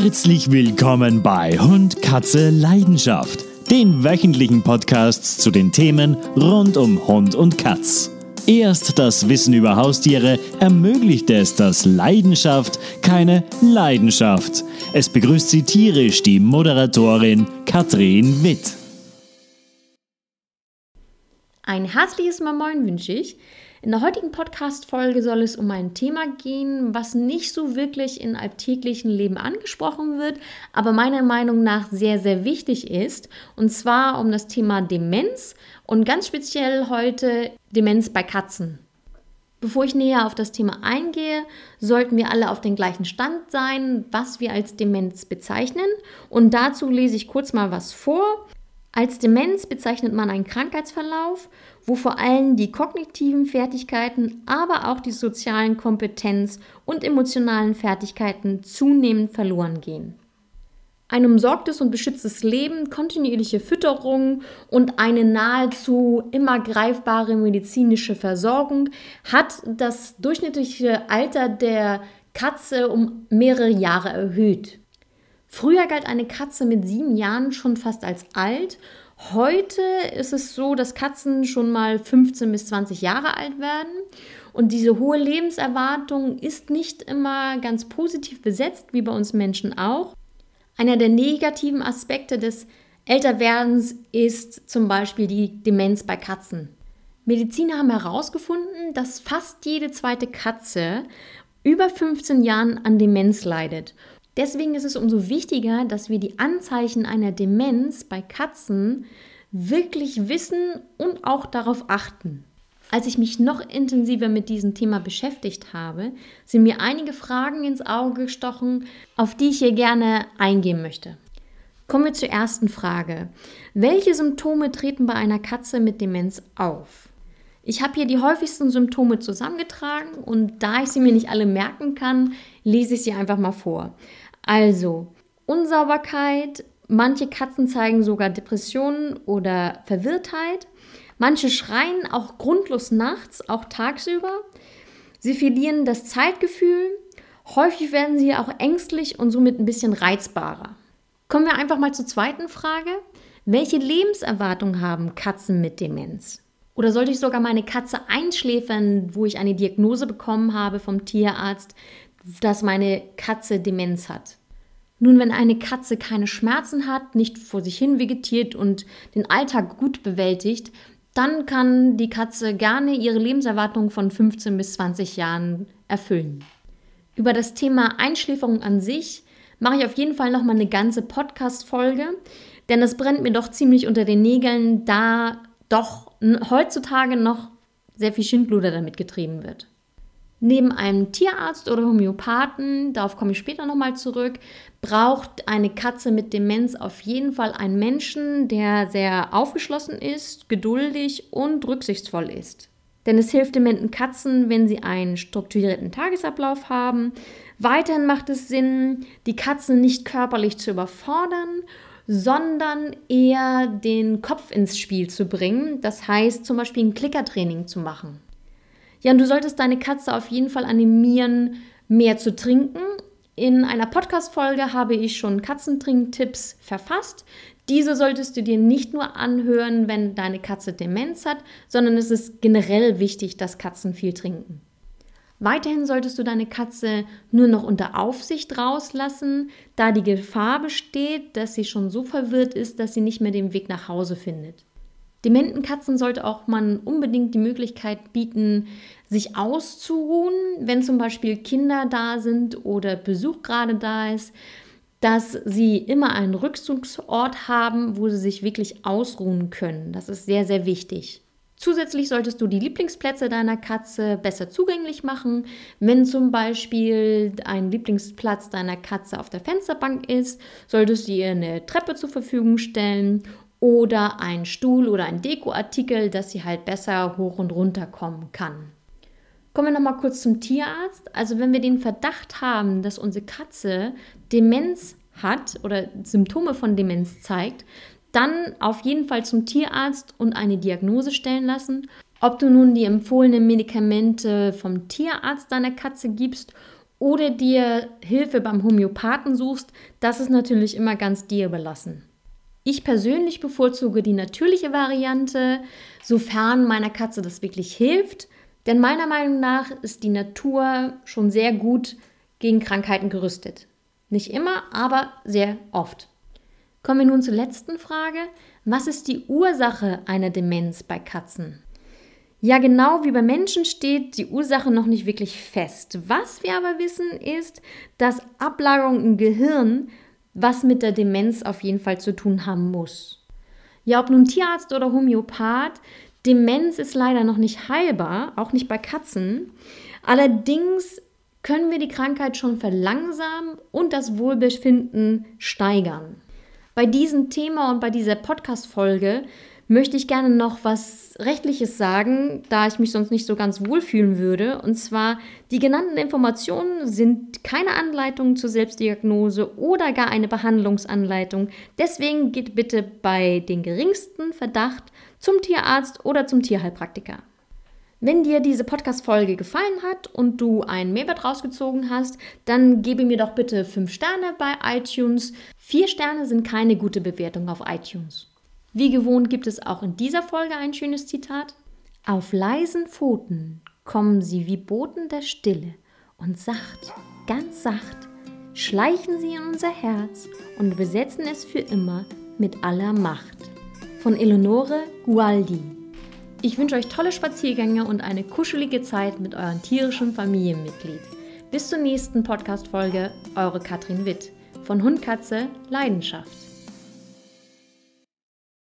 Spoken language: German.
Herzlich willkommen bei Hund, Katze, Leidenschaft, den wöchentlichen Podcast zu den Themen rund um Hund und Katz. Erst das Wissen über Haustiere ermöglicht es, dass Leidenschaft keine Leidenschaft. Es begrüßt Sie tierisch die Moderatorin Katrin Witt. Ein herzliches Moin wünsche ich. In der heutigen Podcast-Folge soll es um ein Thema gehen, was nicht so wirklich in alltäglichen Leben angesprochen wird, aber meiner Meinung nach sehr, sehr wichtig ist. Und zwar um das Thema Demenz und ganz speziell heute Demenz bei Katzen. Bevor ich näher auf das Thema eingehe, sollten wir alle auf den gleichen Stand sein, was wir als Demenz bezeichnen. Und dazu lese ich kurz mal was vor. Als Demenz bezeichnet man einen Krankheitsverlauf, wo vor allem die kognitiven Fertigkeiten, aber auch die sozialen Kompetenz und emotionalen Fertigkeiten zunehmend verloren gehen. Ein umsorgtes und beschütztes Leben, kontinuierliche Fütterung und eine nahezu immer greifbare medizinische Versorgung hat das durchschnittliche Alter der Katze um mehrere Jahre erhöht. Früher galt eine Katze mit sieben Jahren schon fast als alt. Heute ist es so, dass Katzen schon mal 15 bis 20 Jahre alt werden. Und diese hohe Lebenserwartung ist nicht immer ganz positiv besetzt, wie bei uns Menschen auch. Einer der negativen Aspekte des Älterwerdens ist zum Beispiel die Demenz bei Katzen. Mediziner haben herausgefunden, dass fast jede zweite Katze über 15 Jahren an Demenz leidet. Deswegen ist es umso wichtiger, dass wir die Anzeichen einer Demenz bei Katzen wirklich wissen und auch darauf achten. Als ich mich noch intensiver mit diesem Thema beschäftigt habe, sind mir einige Fragen ins Auge gestochen, auf die ich hier gerne eingehen möchte. Kommen wir zur ersten Frage. Welche Symptome treten bei einer Katze mit Demenz auf? Ich habe hier die häufigsten Symptome zusammengetragen und da ich sie mir nicht alle merken kann, lese ich sie einfach mal vor. Also, Unsauberkeit, manche Katzen zeigen sogar Depressionen oder Verwirrtheit. Manche schreien auch grundlos nachts, auch tagsüber. Sie verlieren das Zeitgefühl. Häufig werden sie auch ängstlich und somit ein bisschen reizbarer. Kommen wir einfach mal zur zweiten Frage. Welche Lebenserwartung haben Katzen mit Demenz? Oder sollte ich sogar meine Katze einschläfern, wo ich eine Diagnose bekommen habe vom Tierarzt, dass meine Katze Demenz hat? Nun, wenn eine Katze keine Schmerzen hat, nicht vor sich hin vegetiert und den Alltag gut bewältigt, dann kann die Katze gerne ihre Lebenserwartung von 15 bis 20 Jahren erfüllen. Über das Thema Einschläferung an sich mache ich auf jeden Fall nochmal eine ganze Podcast-Folge, denn es brennt mir doch ziemlich unter den Nägeln, da doch heutzutage noch sehr viel Schindluder damit getrieben wird. Neben einem Tierarzt oder Homöopathen, darauf komme ich später nochmal zurück, braucht eine Katze mit Demenz auf jeden Fall einen Menschen, der sehr aufgeschlossen ist, geduldig und rücksichtsvoll ist. Denn es hilft dementen Katzen, wenn sie einen strukturierten Tagesablauf haben. Weiterhin macht es Sinn, die Katzen nicht körperlich zu überfordern, sondern eher den Kopf ins Spiel zu bringen. Das heißt zum Beispiel ein Klickertraining zu machen. Ja, und du solltest deine Katze auf jeden Fall animieren, mehr zu trinken. In einer Podcast-Folge habe ich schon Katzentrink-Tipps verfasst. Diese solltest du dir nicht nur anhören, wenn deine Katze Demenz hat, sondern es ist generell wichtig, dass Katzen viel trinken. Weiterhin solltest du deine Katze nur noch unter Aufsicht rauslassen, da die Gefahr besteht, dass sie schon so verwirrt ist, dass sie nicht mehr den Weg nach Hause findet. Dementen Katzen sollte auch man unbedingt die Möglichkeit bieten, sich auszuruhen, wenn zum Beispiel Kinder da sind oder Besuch gerade da ist, dass sie immer einen Rückzugsort haben, wo sie sich wirklich ausruhen können. Das ist sehr, sehr wichtig. Zusätzlich solltest du die Lieblingsplätze deiner Katze besser zugänglich machen. Wenn zum Beispiel ein Lieblingsplatz deiner Katze auf der Fensterbank ist, solltest du ihr eine Treppe zur Verfügung stellen oder ein Stuhl oder ein Dekoartikel, dass sie halt besser hoch und runter kommen kann. Kommen wir nochmal kurz zum Tierarzt. Also wenn wir den Verdacht haben, dass unsere Katze Demenz hat oder Symptome von Demenz zeigt, dann auf jeden Fall zum Tierarzt und eine Diagnose stellen lassen. Ob du nun die empfohlenen Medikamente vom Tierarzt deiner Katze gibst oder dir Hilfe beim Homöopathen suchst, das ist natürlich immer ganz dir überlassen. Ich persönlich bevorzuge die natürliche Variante, sofern meiner Katze das wirklich hilft, denn meiner Meinung nach ist die Natur schon sehr gut gegen Krankheiten gerüstet. Nicht immer, aber sehr oft. Kommen wir nun zur letzten Frage. Was ist die Ursache einer Demenz bei Katzen? Ja, genau wie bei Menschen steht die Ursache noch nicht wirklich fest. Was wir aber wissen, ist, dass Ablagerung im Gehirn was mit der Demenz auf jeden Fall zu tun haben muss. Ja, ob nun Tierarzt oder Homöopath, Demenz ist leider noch nicht heilbar, auch nicht bei Katzen. Allerdings können wir die Krankheit schon verlangsamen und das Wohlbefinden steigern. Bei diesem Thema und bei dieser Podcast-Folge möchte ich gerne noch was Rechtliches sagen, da ich mich sonst nicht so ganz wohlfühlen würde. Und zwar, die genannten Informationen sind keine Anleitung zur Selbstdiagnose oder gar eine Behandlungsanleitung. Deswegen geht bitte bei den geringsten Verdacht zum Tierarzt oder zum Tierheilpraktiker. Wenn dir diese Podcast-Folge gefallen hat und du einen Mehrwert rausgezogen hast, dann gebe mir doch bitte 5 Sterne bei iTunes. 4 Sterne sind keine gute Bewertung auf iTunes. Wie gewohnt gibt es auch in dieser Folge ein schönes Zitat. Auf leisen Pfoten kommen sie wie Boten der Stille und sacht, ganz sacht, schleichen sie in unser Herz und besetzen es für immer mit aller Macht. Von Eleonore Gualdi. Ich wünsche euch tolle Spaziergänge und eine kuschelige Zeit mit eurem tierischen Familienmitglied. Bis zur nächsten Podcast-Folge, eure Katrin Witt von Hundkatze Leidenschaft.